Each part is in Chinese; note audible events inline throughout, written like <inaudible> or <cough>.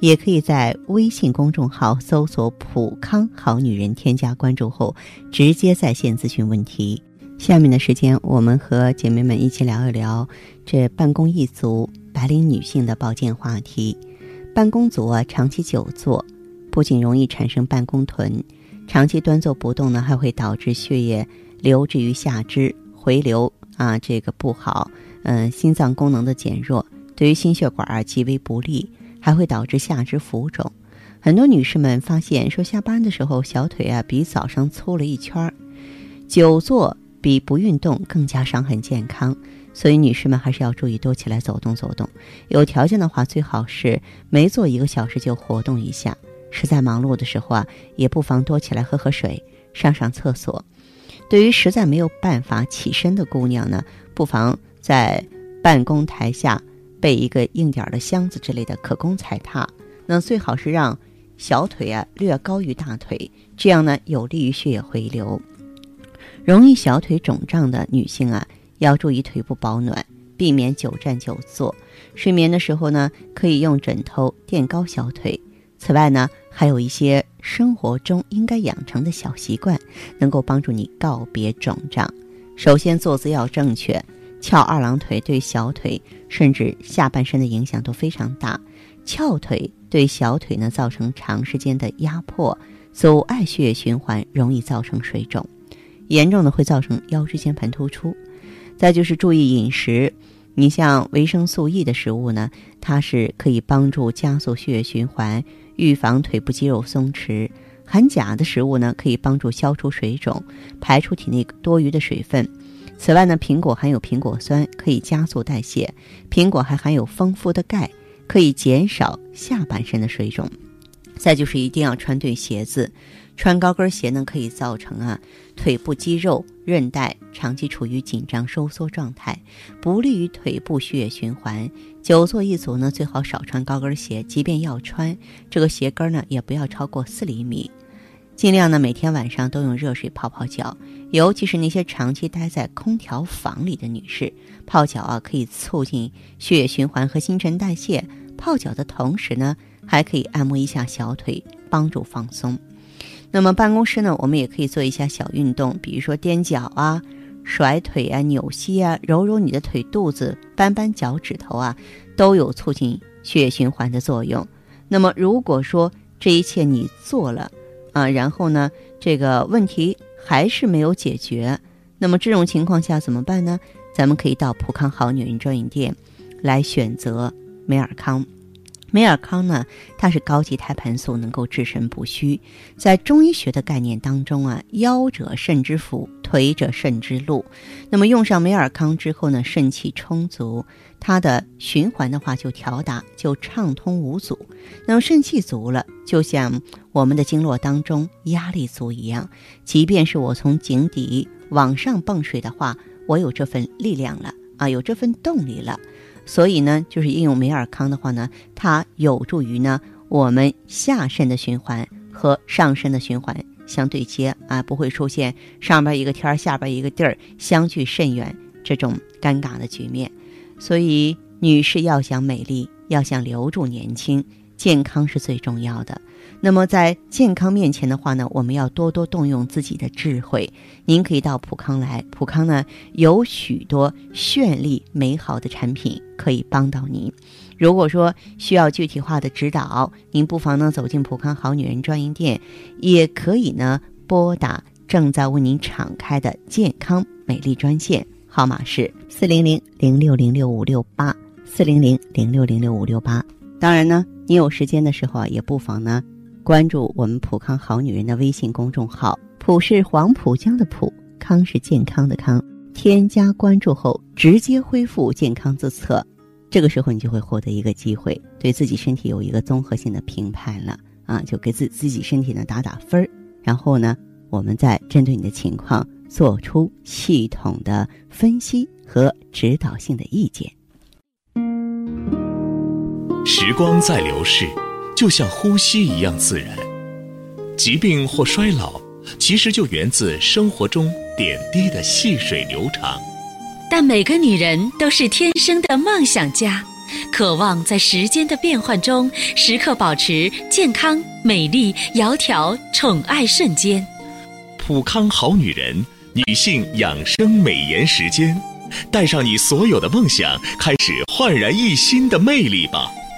也可以在微信公众号搜索“普康好女人”，添加关注后直接在线咨询问题。下面的时间，我们和姐妹们一起聊一聊这办公一族白领女性的保健话题。办公族啊，长期久坐。不仅容易产生办公臀，长期端坐不动呢，还会导致血液流至于下肢，回流啊，这个不好。嗯，心脏功能的减弱，对于心血管啊极为不利，还会导致下肢浮肿。很多女士们发现说，下班的时候小腿啊比早上粗了一圈儿。久坐比不运动更加伤害健康，所以女士们还是要注意多起来走动走动。有条件的话，最好是每坐一个小时就活动一下。实在忙碌的时候啊，也不妨多起来喝喝水，上上厕所。对于实在没有办法起身的姑娘呢，不妨在办公台下备一个硬点的箱子之类的可供踩踏。那最好是让小腿啊略高于大腿，这样呢有利于血液回流。容易小腿肿胀的女性啊，要注意腿部保暖，避免久站久坐。睡眠的时候呢，可以用枕头垫高小腿。此外呢，还有一些生活中应该养成的小习惯，能够帮助你告别肿胀。首先，坐姿要正确，翘二郎腿对小腿甚至下半身的影响都非常大。翘腿对小腿呢造成长时间的压迫，阻碍血液循环，容易造成水肿，严重的会造成腰椎间盘突出。再就是注意饮食。你像维生素 E 的食物呢，它是可以帮助加速血液循环，预防腿部肌肉松弛；含钾的食物呢，可以帮助消除水肿，排出体内多余的水分。此外呢，苹果含有苹果酸，可以加速代谢；苹果还含有丰富的钙，可以减少下半身的水肿。再就是一定要穿对鞋子。穿高跟鞋呢，可以造成啊腿部肌肉韧带长期处于紧张收缩状态，不利于腿部血液循环。久坐一族呢，最好少穿高跟鞋，即便要穿，这个鞋跟呢也不要超过四厘米。尽量呢每天晚上都用热水泡泡脚，尤其是那些长期待在空调房里的女士，泡脚啊可以促进血液循环和新陈代谢。泡脚的同时呢，还可以按摩一下小腿，帮助放松。那么办公室呢，我们也可以做一下小运动，比如说踮脚啊、甩腿啊、扭膝啊、揉揉你的腿肚子、扳扳脚趾头啊，都有促进血液循环的作用。那么如果说这一切你做了啊，然后呢，这个问题还是没有解决，那么这种情况下怎么办呢？咱们可以到普康好女人专营店来选择美尔康。美尔康呢，它是高级胎盘素，能够治肾补虚。在中医学的概念当中啊，腰者肾之府，腿者肾之路。那么用上美尔康之后呢，肾气充足，它的循环的话就调达就畅通无阻。那么肾气足了，就像我们的经络当中压力足一样，即便是我从井底往上蹦水的话，我有这份力量了啊，有这份动力了。所以呢，就是应用美尔康的话呢，它有助于呢我们下身的循环和上身的循环相对接啊，不会出现上边一个天下边一个地儿相距甚远这种尴尬的局面。所以，女士要想美丽，要想留住年轻，健康是最重要的。那么在健康面前的话呢，我们要多多动用自己的智慧。您可以到普康来，普康呢有许多绚丽美好的产品可以帮到您。如果说需要具体化的指导，您不妨呢走进普康好女人专营店，也可以呢拨打正在为您敞开的健康美丽专线，号码是四零零零六零六五六八四零零零六零六五六八。当然呢，你有时间的时候啊，也不妨呢。关注我们普康好女人的微信公众号，普是黄浦江的浦，康是健康的康。添加关注后，直接恢复健康自测，这个时候你就会获得一个机会，对自己身体有一个综合性的评判了啊，就给自自己身体呢打打分儿，然后呢，我们再针对你的情况做出系统的分析和指导性的意见。时光在流逝，就像呼吸一样自然。疾病或衰老，其实就源自生活中点滴的细水流长。但每个女人都是天生的梦想家，渴望在时间的变换中，时刻保持健康、美丽、窈窕、宠爱瞬间。普康好女人，女性养生美颜时间，带上你所有的梦想，开始焕然一新的魅力吧！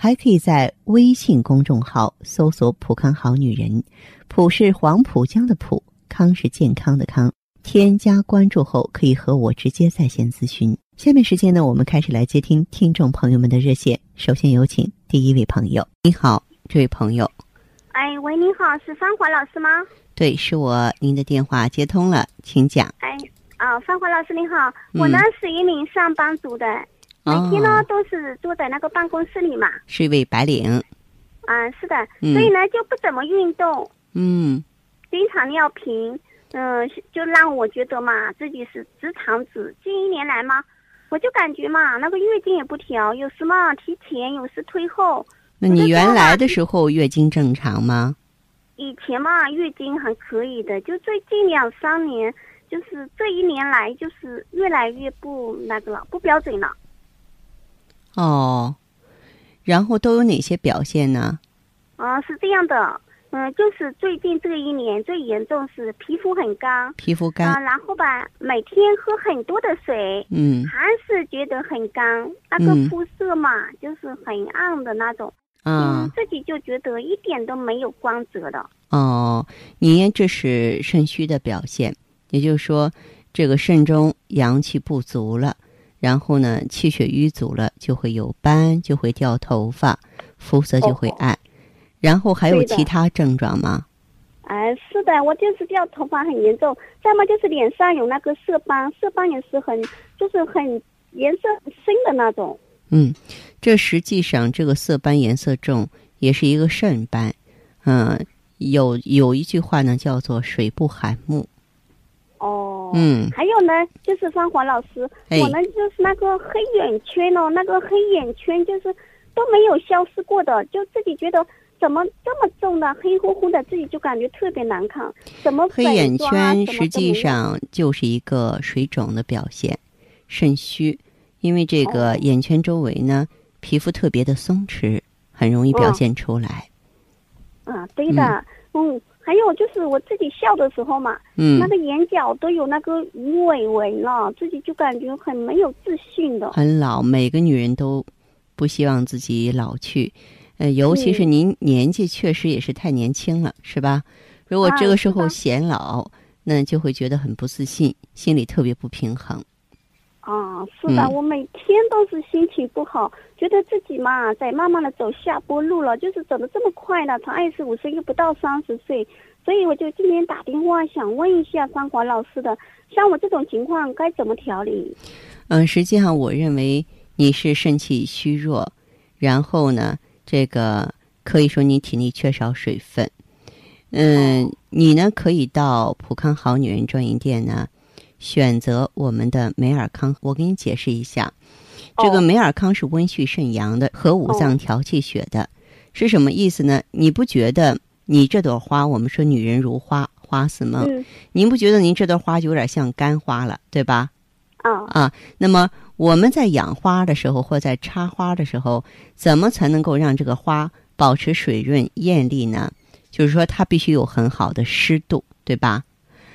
还可以在微信公众号搜索“普康好女人”，普是黄浦江的浦，康是健康的康，添加关注后可以和我直接在线咨询。下面时间呢，我们开始来接听听众朋友们的热线。首先有请第一位朋友。你好，这位朋友。哎，喂，您好，是芳华老师吗？对，是我。您的电话接通了，请讲。哎，啊，芳华老师您好，我呢是一名上班族的，每天呢都是坐在那个办公室里嘛。是一位白领。啊，是的，所以呢就不怎么运动。嗯。经常尿频，嗯，就让我觉得嘛，自己是直肠子。近一年来嘛。我就感觉嘛，那个月经也不调，有时嘛提前，有时推后。那你原来的时候月经正常吗？以前嘛月经还可以的，就最近两三年，就是这一年来，就是越来越不那个了，不标准了。哦，然后都有哪些表现呢？啊，是这样的。嗯，就是最近这一年最严重是皮肤很干，皮肤干。啊，然后吧，每天喝很多的水，嗯，还是觉得很干，那个肤色嘛，就是很暗的那种，嗯，自己就觉得一点都没有光泽的。哦，您这是肾虚的表现，也就是说，这个肾中阳气不足了，然后呢，气血瘀阻了，就会有斑，就会掉头发，肤色就会暗。然后还有其他症状吗？哎，是的，我就是掉头发很严重，再么就是脸上有那个色斑，色斑也是很，就是很颜色很深的那种。嗯，这实际上这个色斑颜色重，也是一个肾斑。嗯，有有一句话呢，叫做“水不含目”。哦。嗯。还有呢，就是芳华老师，我呢就是那个黑眼圈哦，那个黑眼圈就是都没有消失过的，就自己觉得。怎么这么重的黑乎乎的，自己就感觉特别难看。怎么黑眼圈实际上就是一个水肿的表现，肾虚。因为这个眼圈周围呢，皮肤特别的松弛，很容易表现出来。啊，对的，嗯，还有就是我自己笑的时候嘛，嗯，那个眼角都有那个鱼尾纹了，自己就感觉很没有自信的。很老，每个女人都不希望自己老去。呃，尤其是您年纪确实也是太年轻了，是吧？如果这个时候显老，那就会觉得很不自信，心里特别不平衡。啊，是的，我每天都是心情不好，觉得自己嘛在慢慢的走下坡路了，就是走的这么快呢，从二十五岁又不到三十岁，所以我就今天打电话想问一下芳华老师的，像我这种情况该怎么调理？嗯，实际上我认为你是肾气虚弱，然后呢？这个可以说你体内缺少水分，嗯，你呢可以到普康好女人专营店呢，选择我们的美尔康。我给你解释一下，这个美尔康是温煦肾阳的，和五脏调气血的，是什么意思呢？你不觉得你这朵花？我们说女人如花，花似梦，您不觉得您这朵花就有点像干花了，对吧？啊啊，那么。我们在养花的时候，或在插花的时候，怎么才能够让这个花保持水润艳丽呢？就是说，它必须有很好的湿度，对吧？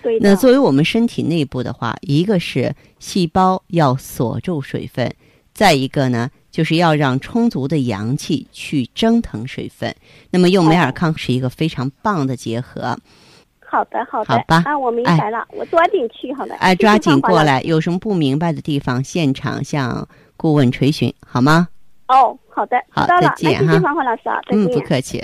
对。那作为我们身体内部的话，一个是细胞要锁住水分，再一个呢，就是要让充足的阳气去蒸腾水分。那么用美尔康是一个非常棒的结合。好的，好的，好吧啊，我明白了，我抓紧去，好的，哎，抓紧。过来，有什么不明白的地方，现场向顾问垂询，好吗？哦，好的，好再见那谢谢哈芳华老师啊，再嗯，不客气。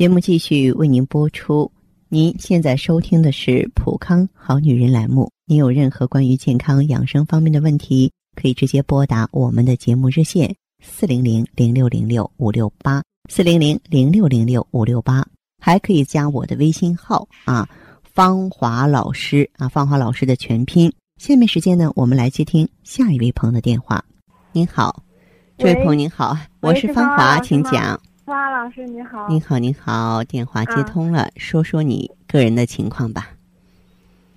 节目继续为您播出。您现在收听的是《普康好女人》栏目。您有任何关于健康养生方面的问题，可以直接拨打我们的节目热线四零零零六零六五六八四零零零六零六五六八，还可以加我的微信号啊，芳华老师啊，芳华老师的全拼。下面时间呢，我们来接听下一位朋友的电话。您好，这位朋友您好，我是芳华，请讲。花老师你好，您好，您好，电话接啊通了，说说你个人的情况吧。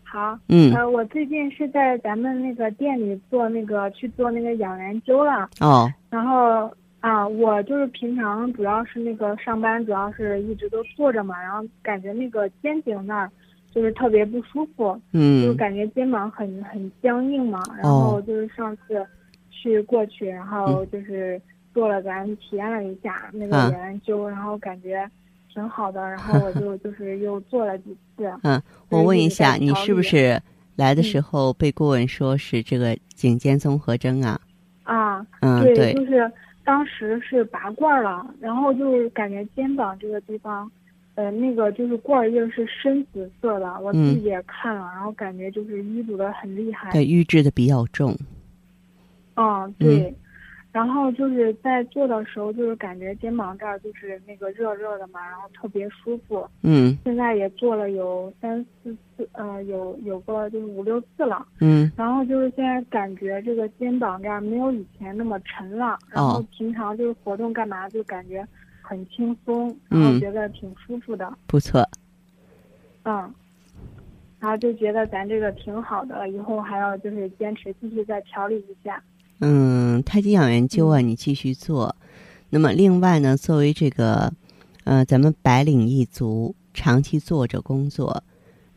好，嗯，呃，我最近是在咱们那个店里做那个去做那个养元灸了，哦，然后啊，我就是平常主要是那个上班，主要是一直都坐着嘛，然后感觉那个肩颈那儿就是特别不舒服，就是嗯，感觉肩膀很很僵硬嘛，然哦。后就是上次去过去，然后就是做了咱体验了一下那个啊养元灸，然后感觉挺好的，然后我 <laughs> 就就是又做了几次。嗯，我问一下，你是不是来的嗯时候被顾问说是这个颈肩综合征啊？啊，嗯，对，就是当时是拔罐儿了，然后就是感觉肩膀这个地方，呃，那个就是罐儿印是深紫色的，我自嗯己也看了，然后感觉就是淤堵的很厉害。对，淤滞的比较重。嗯，对。然后就是在做的时候，就是感觉肩膀这儿就是那个热热的嘛，然后特别舒服。嗯现在也做了有三四次，呃，有有个就是五六次了。嗯然后就是现在感觉这个肩膀这儿没有以前那么沉了，然后哦平常就是活动干嘛就感觉很轻松，然后嗯觉得挺舒服的，不错。嗯。然后就觉得咱这个挺好的，以后还要就是坚持继续再调理一下。嗯，太极养元灸啊，你继续做。那么另外呢，作为这个，呃，咱们白领一族，长期坐着工作，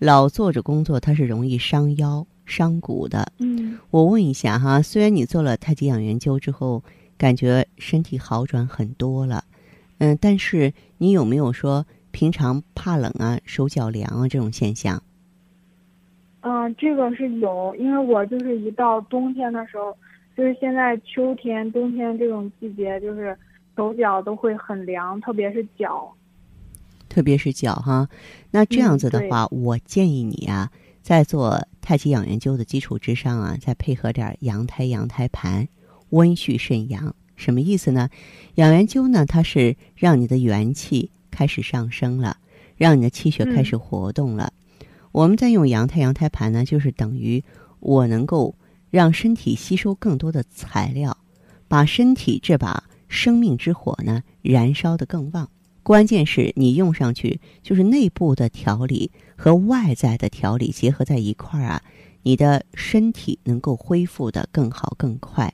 老坐着工作，它是容易伤腰、伤骨的。嗯我问一下哈，虽然你做了太极养元灸之后，感觉身体好转很多了，嗯，但是你有没有说平常怕冷啊、手脚凉啊这种现象？嗯，这个是有，因为我就是一到冬天的时候，就是现在秋天、冬天这种季节，就是手脚都会很凉，特别是脚。特别是脚哈。那这样子的嗯话，我建议你啊，在做太极养元灸的基础之上啊，再配合点阳胎阳胎盘，温煦肾阳。什么意思呢？养元灸呢，它是让你的元气开始上升了，让你的气血开始活动了。我们在用阳胎阳胎盘呢，就是等于我能够让身体吸收更多的材料，把身体这把生命之火呢燃烧的更旺。关键是你用上去，就是内部的调理和外在的调理结合在一块儿啊，你的身体能够恢复的更好更快，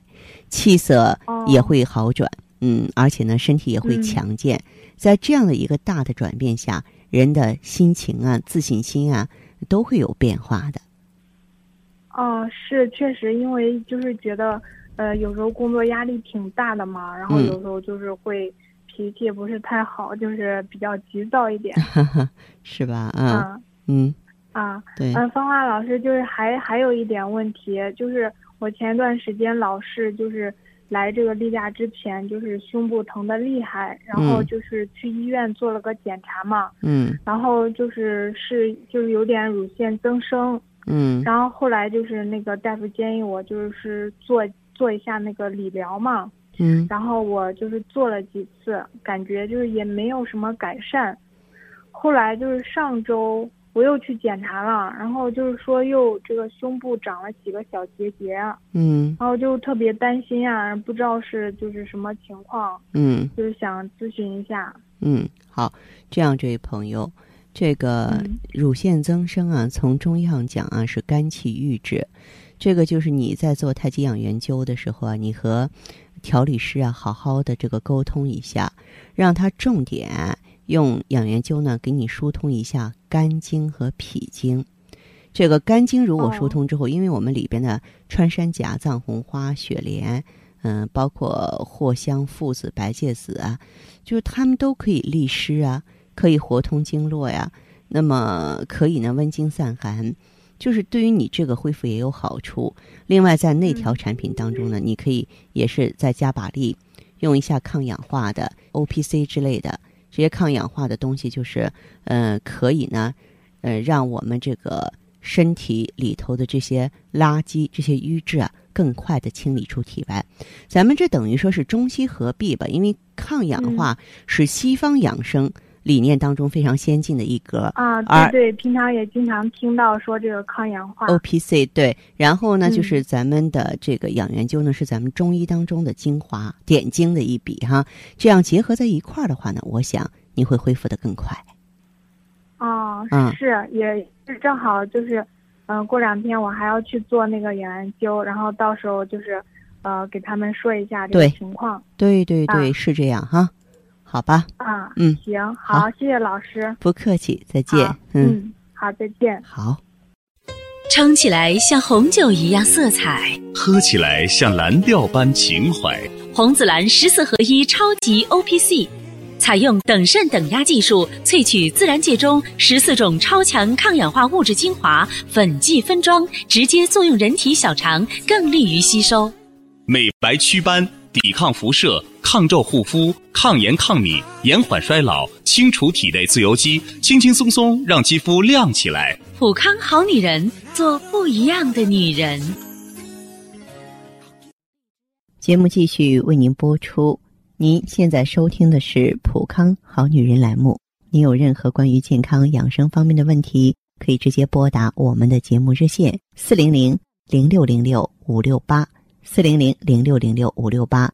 气色也会好转，嗯，而且呢，身体也会嗯强健。在这样的一个大的转变下，人的心情啊、自信心啊都会有变化的。嗯，是确实，因为就是觉得，呃，有时候工作压力挺大的嘛，然后嗯有时候就是会脾气不是太好，就是比较急躁一点。<laughs> 是吧？啊，嗯嗯，啊，对，嗯，芳华老师就是还还有一点问题，就是我前段时间老是就是来这个例假之前，就是胸部疼的厉害，然后嗯就是去医院做了个检查嘛，嗯然后就是是就是有点乳腺增生，嗯。然后后来就是那个大夫建议我就是做做一下那个理疗嘛，嗯。然后我就是做了几次，感觉就是也没有什么改善。后来就是上周我又去检查了，然后就是说又这个胸部长了几个小结节，嗯。然嗯后就特别担心啊，不知道是就是什么情况，嗯。就是想咨询一下。嗯，好，这样，这位朋友，这个嗯乳腺增生啊，从中医上讲啊是肝气郁滞，这个就是你在做太极养元灸的时候啊，你和调理师啊好好的这个沟通一下，让他重点用养元灸呢给你疏通一下肝经和脾经。这个肝经如果疏哦通之后，因为我们里边的穿山甲、藏红花、雪莲，嗯、包括藿香、附子、白芥子啊，就是它们都可以利湿啊，可以活通经络呀。那么可以呢温经散寒，就是对于你这个恢复也有好处。另外，在内调产品当中呢，你可以也是再加把力，用一下抗氧化的 O P C 之类的这些抗氧化的东西，就是呃可以呢，呃让我们这个身体里头的这些垃圾、这些瘀滞啊，更快的清理出体外。咱们这等于说是中西合璧吧，因为抗氧化是西方养生理念当中非常先进的一格。啊，对对，平常也经常听到说这个抗氧化。O P C 对，然后呢，嗯就是咱们的这个养元灸呢，是咱们中医当中的精华点睛的一笔哈。这样结合在一块儿的话呢，我想你会恢复的更快。哦，嗯是，也是正好就是，嗯、过两天我还要去做那个养元灸，然后到时候就是，呃，给他们说一下这个情况。对对对，啊是这样哈。好吧，啊，嗯，行，好好，谢谢老师。不客气，再见。嗯，嗯，好，再见。好。撑起来像红酒一样色彩，喝起来像蓝调般情怀。红紫蓝十四合一超级 O P C，采用等渗等压技术萃取自然界中十四种超强抗氧化物质精华，粉剂分装，直接作用人体小肠，更利于吸收。美白祛斑，抵抗辐射，抗皱护肤，抗炎抗敏，延缓衰老，清除体内自由基，轻轻松松让肌肤亮起来。普康好女人，做不一样的女人。节目继续为您播出。您现在收听的是《普康好女人》栏目。您有任何关于健康养生方面的问题，可以直接拨打我们的节目热线四零零零六零六五六八四零零零六零六五六八，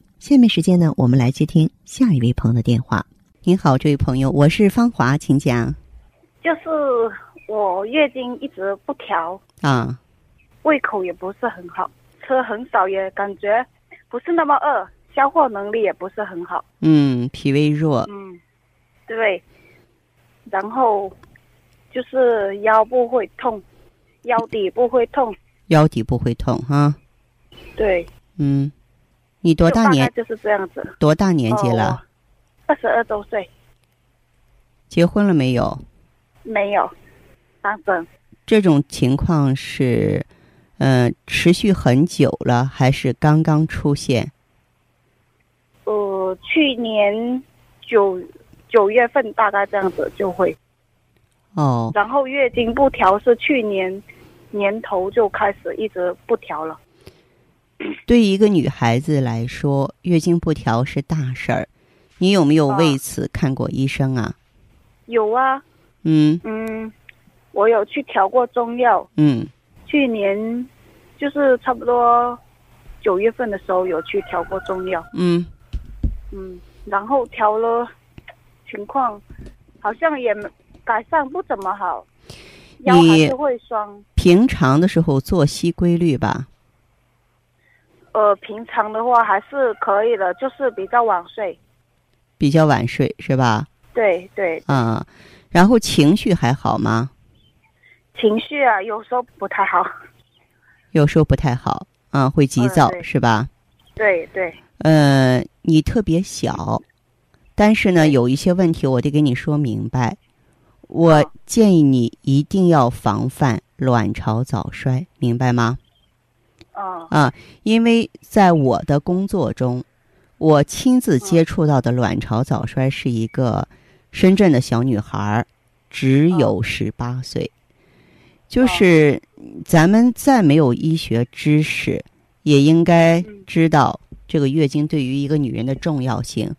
下面时间呢，我们来接听下一位朋友的电话。您好，这位朋友，我是芳华，请讲。就是我月经一直不调，啊，胃口也不是很好，吃很少，也感觉不是那么饿，消化能力也不是很好。嗯，脾胃弱，嗯，对。然后就是腰部会痛，腰底部会痛。腰底部会痛哈。对，嗯，你多大年就是这样子。多大年纪了？二十二周岁，结婚了没有？没有单身。这种情况是，呃，持续很久了，还是刚刚出现？呃，去年九九月份大概这样子就会。哦，然后月经不调是去年年头就开始一直不调了。<clears throat> 对于一个女孩子来说，月经不调是大事儿。你有没有啊为此看过医生啊？有啊，嗯嗯，我有去调过中药，嗯去年就是差不多九月份的时候有去调过中药，嗯，嗯，然后调了，情况好像也改善不怎么好，腰还是会酸。平常的时候作息规律吧？呃，平常的话还是可以的，就是比较晚睡。比较晚睡是吧？对对，啊，然后情绪还好吗？情绪啊，有时候不太好。有时候不太好啊，会急躁、嗯是吧？对对，呃，你特别小，但是呢，有一些问题我得给你说明白。我建议你一定要防范卵巢早衰，明白吗？嗯啊，因为在我的工作中，我亲自接触到的卵巢早衰是一个深圳的小女孩儿，只有十八岁。就是咱们再没有医学知识，也应该知道这个月经对于一个女人的重要性。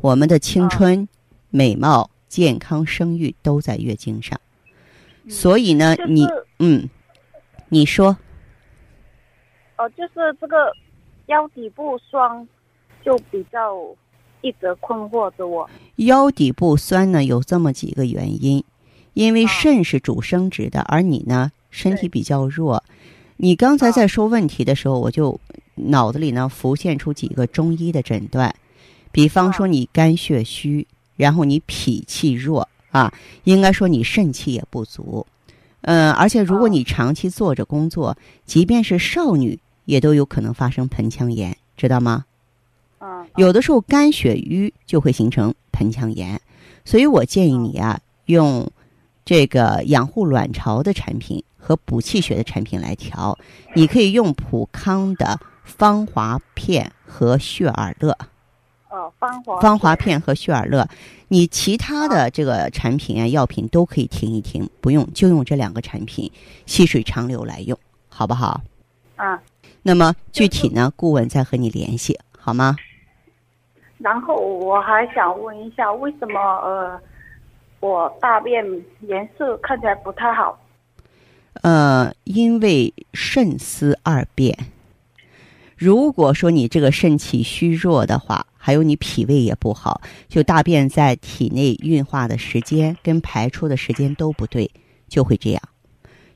我们的青春、美貌、健康、生育都在月经上。所以呢，你嗯，你说。哦，就是这个腰底部酸，就比较一直困惑着我。腰底部酸呢，有这么几个原因，因为肾是主生殖的，而你呢身体比较弱。你刚才在说问题的时候，我就脑子里呢浮现出几个中医的诊断，比方说你肝血虚，然后你脾气弱啊，应该说你肾气也不足。嗯，而且如果你长期坐着工作，即便是少女。也都有可能发生盆腔炎，知道吗？嗯，有的时候肝血瘀就会形成盆腔炎，所以我建议你啊，用这个养护卵巢的产品和补气血的产品来调。你可以用普康的芳华片和血尔乐。哦，芳华。芳华片和血尔乐，你其他的这个产品啊、药品都可以停一停，不用就用这两个产品，细水长流来用，好不好？啊。那么具体呢？顾问再和你联系，好吗？然后我还想问一下，为什么呃，我大便颜色看起来不太好？呃，因为肾思二便。如果说你这个肾气虚弱的话，还有你脾胃也不好，就大便在体内运化的时间跟排出的时间都不对，就会这样。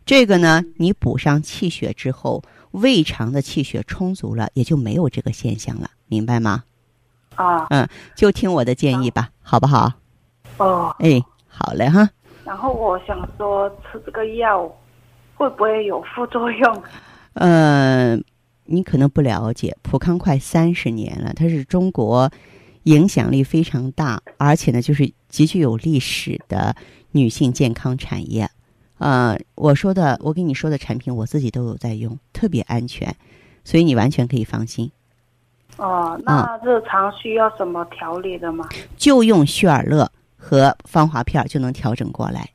这个呢，你补上气血之后。胃肠的气血充足了，也就没有这个现象了，明白吗？啊，嗯，就听我的建议吧，好不好？哦，哎，好嘞哈。然后我想说，吃这个药会不会有副作用？嗯，你可能不了解，普康快三十年了，它是中国影响力非常大，而且呢，就是极具有历史的女性健康产业。呃，我说的，我跟你说的产品，我自己都有在用，特别安全，所以你完全可以放心。哦，那日常需要什么调理的吗？就用旭尔乐和芳华片就能调整过来。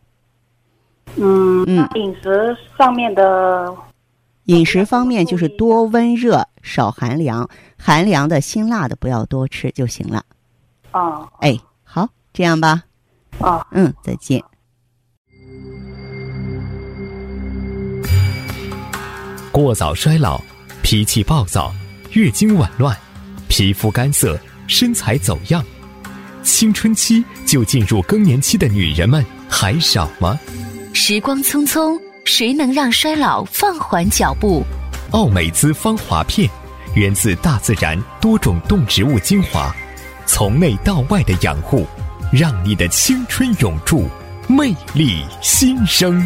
嗯嗯，饮食上面的，饮食方面就是多温热，少寒凉，寒凉的、辛辣的不要多吃就行了。哦，哎，好，这样吧。哦，嗯，再见。过早衰老、脾气暴躁、月经紊乱、皮肤干涩、身材走样，青春期就进入更年期的女人们还少吗？时光匆匆，谁能让衰老放缓脚步？奥美姿芳华片，源自大自然多种动植物精华，从内到外的养护，让你的青春永驻，魅力新生。